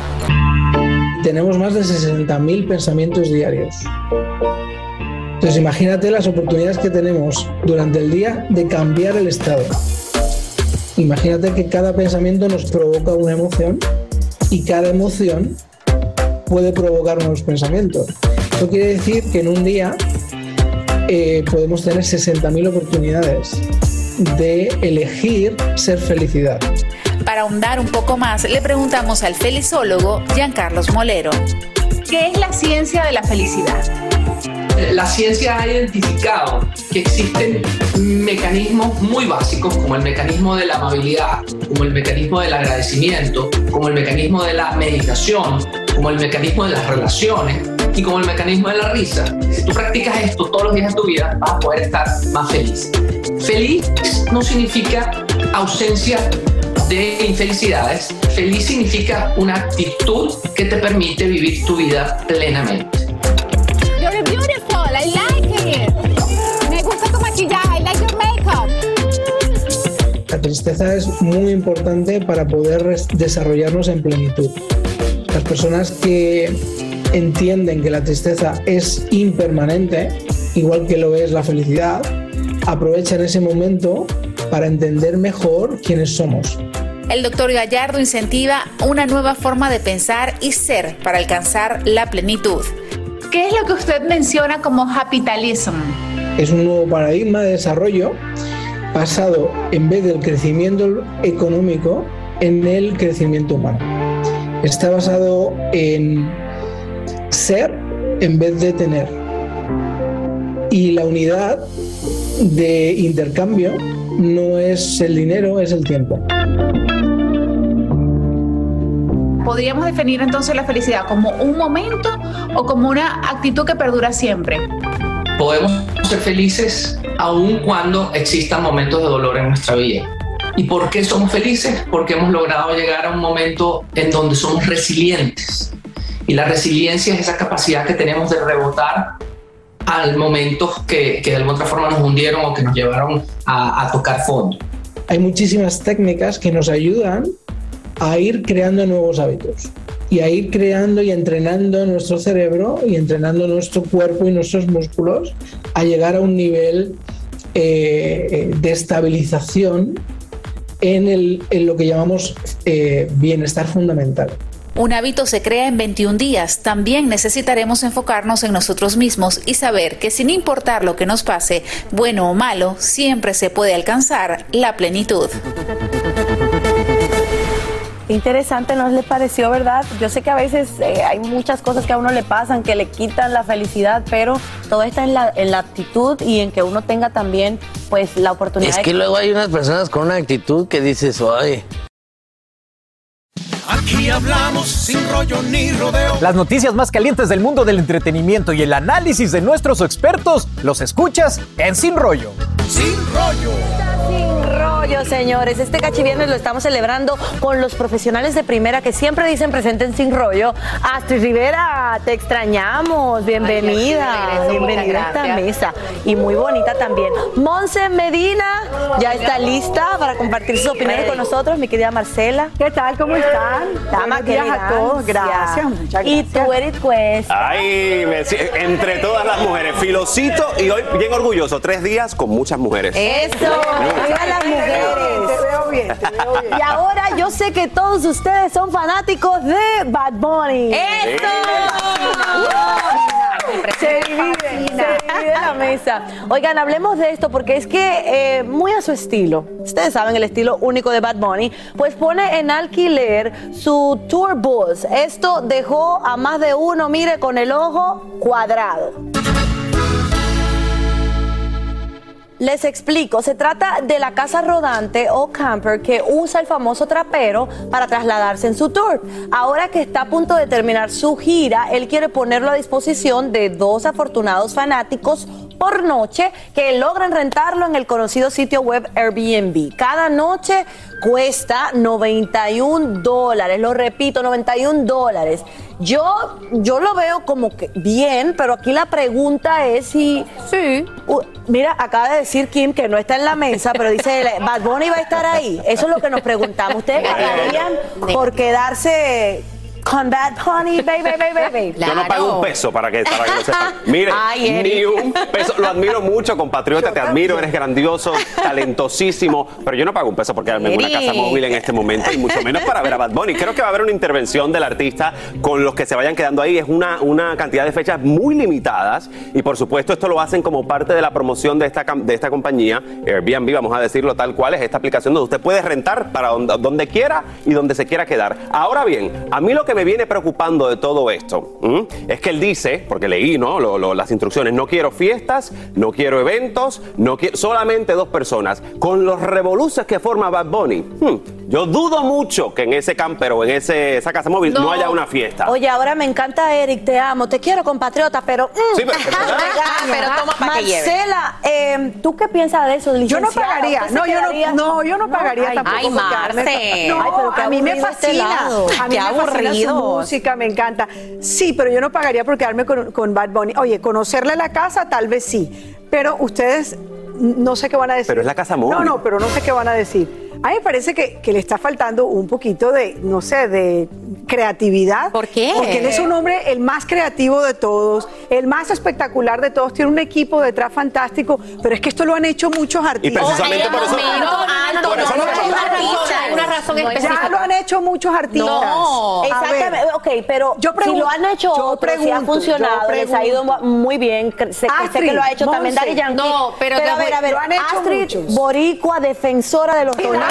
Tenemos más de 60.000 pensamientos diarios. Entonces imagínate las oportunidades que tenemos durante el día de cambiar el estado. Imagínate que cada pensamiento nos provoca una emoción y cada emoción puede provocar nuevos pensamientos. Esto quiere decir que en un día eh, podemos tener 60.000 oportunidades de elegir ser felicidad. Para ahondar un poco más, le preguntamos al felizólogo Giancarlos Molero. ¿Qué es la ciencia de la felicidad? La ciencia ha identificado que existen mecanismos muy básicos como el mecanismo de la amabilidad, como el mecanismo del agradecimiento, como el mecanismo de la meditación, como el mecanismo de las relaciones y como el mecanismo de la risa. Si tú practicas esto todos los días de tu vida, vas a poder estar más feliz. Feliz no significa ausencia de infelicidades. Feliz significa una actitud que te permite vivir tu vida plenamente. You're beautiful. I like it. Me gusta tu maquillaje. I like your makeup. La tristeza es muy importante para poder desarrollarnos en plenitud. Las personas que entienden que la tristeza es impermanente, igual que lo es la felicidad, aprovechan ese momento para entender mejor quiénes somos. El doctor Gallardo incentiva una nueva forma de pensar y ser para alcanzar la plenitud. ¿Qué es lo que usted menciona como capitalism? Es un nuevo paradigma de desarrollo basado en vez del crecimiento económico en el crecimiento humano. Está basado en ser en vez de tener. Y la unidad de intercambio no es el dinero, es el tiempo. ¿Podríamos definir entonces la felicidad como un momento o como una actitud que perdura siempre? Podemos ser felices aun cuando existan momentos de dolor en nuestra vida. ¿Y por qué somos felices? Porque hemos logrado llegar a un momento en donde somos resilientes. Y la resiliencia es esa capacidad que tenemos de rebotar al momentos que, que de alguna otra forma nos hundieron o que nos llevaron a, a tocar fondo. Hay muchísimas técnicas que nos ayudan a ir creando nuevos hábitos y a ir creando y entrenando nuestro cerebro y entrenando nuestro cuerpo y nuestros músculos a llegar a un nivel eh, de estabilización en, el- en lo que llamamos eh, bienestar fundamental. Un hábito se crea en 21 días. También necesitaremos enfocarnos en nosotros mismos y saber que sin importar lo que nos pase, bueno o malo, siempre se puede alcanzar la plenitud. Interesante, ¿no le pareció, verdad? Yo sé que a veces eh, hay muchas cosas que a uno le pasan que le quitan la felicidad, pero todo está en la, en la actitud y en que uno tenga también pues la oportunidad Es de que luego hay unas personas con una actitud que dices, oye, Aquí hablamos sin rollo ni rodeo. Las noticias más calientes del mundo del entretenimiento y el análisis de nuestros expertos los escuchas en Sin Rollo. Sin rollo. Rollo, señores. Este cachiviernes lo estamos celebrando con los profesionales de primera que siempre dicen presenten sin rollo. Astrid Rivera, te extrañamos. Bienvenida. Ay, Bienvenida a esta mesa. Y muy bonita también. Monse Medina ya está lista para compartir sus opiniones con nosotros, mi querida Marcela. ¿Qué tal? ¿Cómo están? Dama, a todos. Gracias, muchas Y gracias. tú, Eric Quest. Ay, me entre todas las mujeres, filocito y hoy bien orgulloso, tres días con muchas mujeres. Eso, viva las mujeres. Te veo bien, te veo bien. Y ahora yo sé que todos ustedes son fanáticos de Bad Bunny. ¡Eso! Se divide, se divide la mesa. Oigan, hablemos de esto porque es que eh, muy a su estilo, ustedes saben el estilo único de Bad Bunny, pues pone en alquiler su tour bus. Esto dejó a más de uno, mire, con el ojo cuadrado. Les explico, se trata de la casa rodante o camper que usa el famoso trapero para trasladarse en su tour. Ahora que está a punto de terminar su gira, él quiere ponerlo a disposición de dos afortunados fanáticos por noche que logran rentarlo en el conocido sitio web Airbnb. Cada noche cuesta 91 dólares, lo repito, 91 dólares. Yo, yo lo veo como que bien, pero aquí la pregunta es si... Sí. mira, acaba de decir Kim que no está en la mesa, pero dice, Bad Bunny va a estar ahí. Eso es lo que nos preguntamos. ¿Ustedes pagarían por quedarse con Bad Bunny, baby, baby, baby? Yo no pago un peso para que, para que lo sepan. Mire, Ay, Eric. ni un peso. Lo admiro mucho, compatriota, te admiro, eres grandioso, talentosísimo, pero yo no pago un peso por quedarme en una Eric. casa móvil en este momento y mucho menos para ver a Bad Bunny. Creo que va a haber una intervención del artista con los que se vayan quedando ahí. Es una, una cantidad de fechas muy limitadas y por supuesto esto lo hacen como parte de la promoción de esta, de esta compañía, Airbnb, vamos a decirlo tal cual, es esta aplicación donde usted puede rentar para donde, donde quiera y donde se quiera quedar. Ahora bien, a mí lo que me viene preocupando de todo esto ¿m? es que él dice, porque leí ¿no? Lo- lo- las instrucciones, no quiero fiestas, no quiero eventos, no quiero, solamente dos personas. Con los revoluces que forma Bad Bunny, yo dudo mucho que en ese camper o en ese, esa casa móvil no, haya una fiesta. Oye, ahora me encanta Eric, te amo, te quiero compatriota, pero... mm, Sí, pero- pero toma pa' que lleve. Marcela, eh, ¿tú qué piensas de eso, Yo no pagaría, ¿Usted se no, yo no, no, yo no pagaría Ay, tampoco. ay, Marce. No, Ay, pero a mí me aburrido este fascina. A mí Qué me fascina su música, me encanta. Sí, pero yo no pagaría por quedarme con, con Bad Bunny. Oye, conocerle la casa, tal vez sí. Pero ustedes no sé qué van a decir. Pero es la casa móvil. No, no, pero no sé qué van a decir. A mí me parece que, que le está faltando un poquito de, no sé, de creatividad. ¿Por qué? Porque él es un hombre el más creativo de todos, el más espectacular de todos, tiene un equipo detrás fantástico, pero es que esto lo han hecho muchos artistas. precisamente por eso- una razón, razón Ya específica. lo han hecho muchos artistas. No. A Exactamente, ok, pero yo si pregunto, lo han hecho yo otros, si ha funcionado, les ha ido muy bien, sé, que- sé que Astrid, lo ha hecho también. Daddy Yankee. No, pero a ver, a ver, lo han hecho Astrid, muchos. boricua, defensora de los donados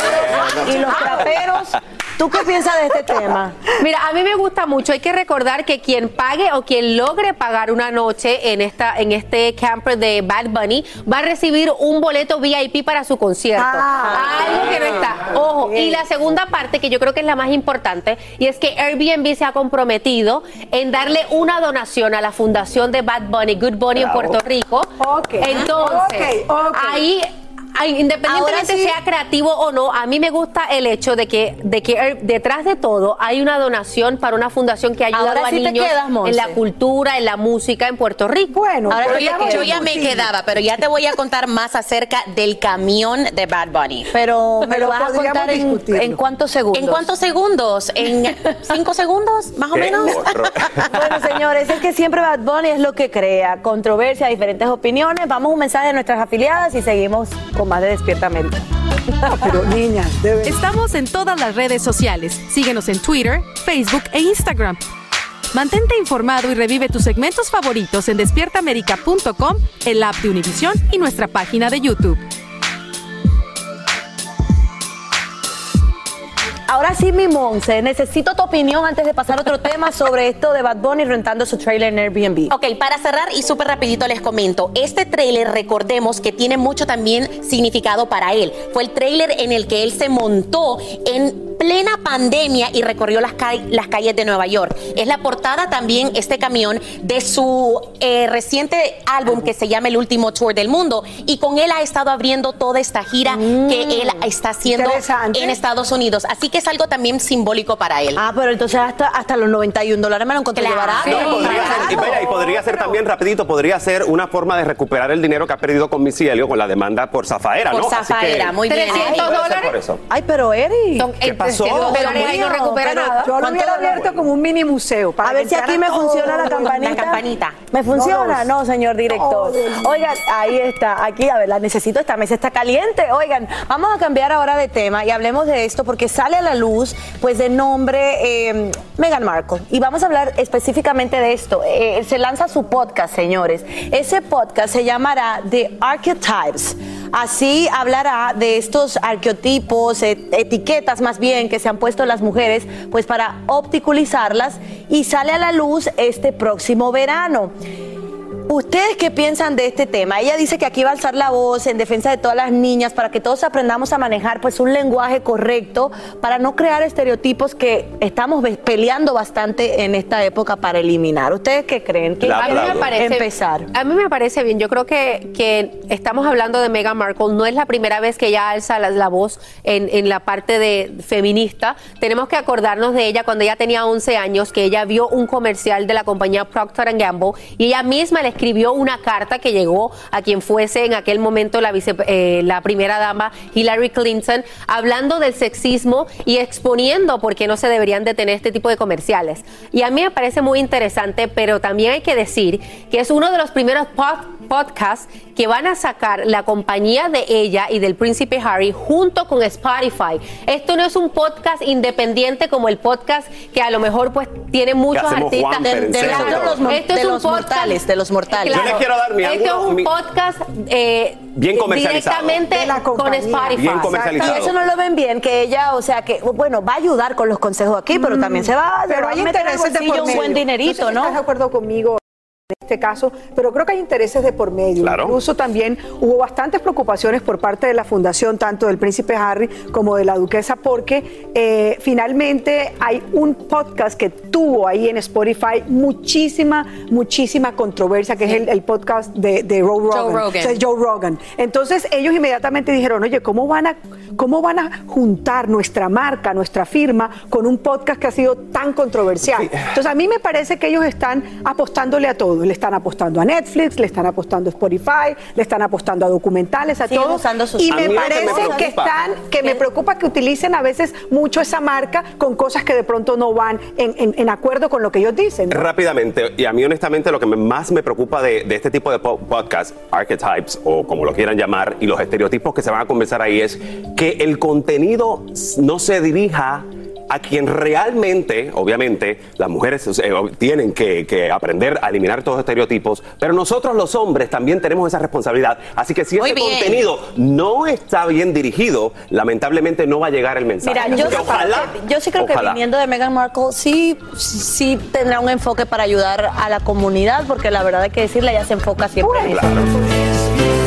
y los traperos, ¿tú qué piensas de este tema? Mira, a mí me gusta mucho. Hay que recordar que quien pague o quien logre pagar una noche en esta en este camper de Bad Bunny va a recibir un boleto VIP para su concierto. Ah. Algo que no está. Ojo. Y la segunda parte que yo creo que es la más importante y es que Airbnb se ha comprometido en darle una donación a la fundación de Bad Bunny, Good Bunny en Bravo. Puerto Rico. Ok. Entonces, ahí independientemente sí. sea creativo o no, a mí me gusta el hecho de que, de que eh, detrás de todo hay una donación para una fundación que ayuda Ahora a sí niños quedas, en la cultura, en la música en Puerto Rico. Bueno, Ahora pues ya Yo ya me quedaba, pero ya te voy a contar más acerca del camión de Bad Bunny. Pero me Pero lo vas a contar en, en cuántos segundos. ¿En cuántos segundos? ¿En cinco segundos, más o Qué menos? Bueno, señores, es que siempre Bad Bunny es lo que crea, controversia, diferentes opiniones. Vamos a un mensaje de nuestras afiliadas y seguimos con más de Despierta América. No, pero niñas, de verdad. Estamos en todas las redes sociales. Síguenos en Twitter, Facebook e Instagram. Mantente informado y revive tus segmentos favoritos en despiertaamerica.com, el app de Univision y nuestra página de YouTube. Ahora sí, mi Monse, necesito tu opinión antes de pasar a otro tema sobre esto de Bad Bunny rentando su trailer en Airbnb. Ok, para cerrar y súper rapidito les comento, este tráiler recordemos que tiene mucho también significado para él. Fue el tráiler en el que él se montó en plena pandemia y recorrió las, ca- las calles de Nueva York. Es la portada también este camión de su eh, reciente álbum que se llama El Último Tour del Mundo y con él ha estado abriendo toda esta gira que él está haciendo en Estados Unidos. Así que es algo también simbólico para él. Ah, pero entonces hasta, hasta los 91 dólares me lo encontré Claro. barato. Sí, Podría ser, y, vaya, y podría ser también, rapidito, podría ser una forma de recuperar el dinero que ha perdido con Missy Elliott con la demanda por Zafaera, Por ¿no? Así Zafaera, que- muy bien. Puede ser 300 por dólares. Ay, pero Eri. ¿Qué pasó? Pero ahí no recupera pero nada. Yo lo ¿Cuánto hubiera abierto como un mini museo. Para A ver si aquí me funciona la campanita. La campanita. ¿Me funciona? No, No, señor director. Oigan, ahí está. Aquí, a ver, la necesito. Esta mesa está caliente. Oigan, vamos a cambiar ahora de tema y hablemos de esto porque sale a la luz, pues, de nombre eh, Meghan Markle. Y vamos a hablar específicamente de esto. Eh, se lanza su podcast, señores. Ese podcast se llamará The Archetypes. Así hablará de estos arqueotipos, et- etiquetas más bien que se han puesto las mujeres, pues para opticulizarlas y sale a la luz este próximo verano. ¿Ustedes qué piensan de este tema? Ella dice que aquí va a alzar la voz en defensa de todas las niñas para que todos aprendamos a manejar pues un lenguaje correcto para no crear estereotipos que estamos peleando bastante en esta época para eliminar. ¿Ustedes qué creen? ¿Quién A mí me parece, empezar? A mí me parece bien. Yo creo que, que estamos hablando de Meghan Markle. No es la primera vez que ella alza la, la voz en, en la parte de feminista. Tenemos que acordarnos de ella cuando ella tenía 11 años, que ella vio un comercial de la compañía Procter Gamble y ella misma le escribió una carta que llegó a quien fuese en aquel momento la, vice- eh, la primera dama Hillary Clinton, hablando del sexismo y exponiendo por qué no se deberían de tener este tipo de comerciales. Y a mí me parece muy interesante, pero también hay que decir que es uno de los primeros pod- podcasts que van a sacar la compañía de ella y del príncipe Harry junto con Spotify. Esto no es un podcast independiente como el podcast que a lo mejor pues tiene muchos artistas. De, Claro. de los, Esto de es un podcast- mortales, de los mortales. Yo les quiero dar mi Esto ángulo, es un mi- podcast eh, Bien comercializado. directamente la con. Spotify. Bien comercializado. Y eso no lo ven bien, que ella, o sea, que, bueno, va a ayudar con los consejos aquí, pero también se va, se Pero va hay a meter intereses de un buen dinerito, ¿no? ¿Estás de acuerdo conmigo? En este caso, pero creo que hay intereses de por medio. Claro. Incluso también hubo bastantes preocupaciones por parte de la fundación, tanto del príncipe Harry como de la duquesa, porque eh, finalmente hay un podcast que tuvo ahí en Spotify muchísima, muchísima controversia, que es el, el podcast de, de Joe Rogan. Rogan. O sea, Joe Rogan. Entonces ellos inmediatamente dijeron, oye, ¿cómo van a, cómo van a juntar nuestra marca, nuestra firma, con un podcast que ha sido tan controversial? Entonces a mí me parece que ellos están apostándole a todo. Le están apostando a Netflix, le están apostando a Spotify, le están apostando a documentales, a todo. usando sus- Y A me que parece que, están, que me preocupa que utilicen a veces mucho esa marca con cosas que de pronto no van en, en- en acuerdo con lo que ellos dicen. ¿no? Rápidamente, y a mí honestamente lo que más me preocupa de, de este tipo de po- podcast, archetypes o como lo quieran llamar, y los estereotipos que se van a conversar ahí es que el contenido no se dirija a quien realmente, obviamente, las mujeres eh, tienen que, que aprender a eliminar todos los estereotipos, pero nosotros los hombres también tenemos esa responsabilidad. Así que si Muy ese bien. contenido no está bien dirigido, lamentablemente no va a llegar el mensaje. Mira, yo, que ojalá, que- yo sí creo que ojalá. viniendo de Meghan Markle sí, sí tendrá un enfoque para ayudar a la comunidad, porque la verdad hay que decirle, ella se enfoca siempre en eso.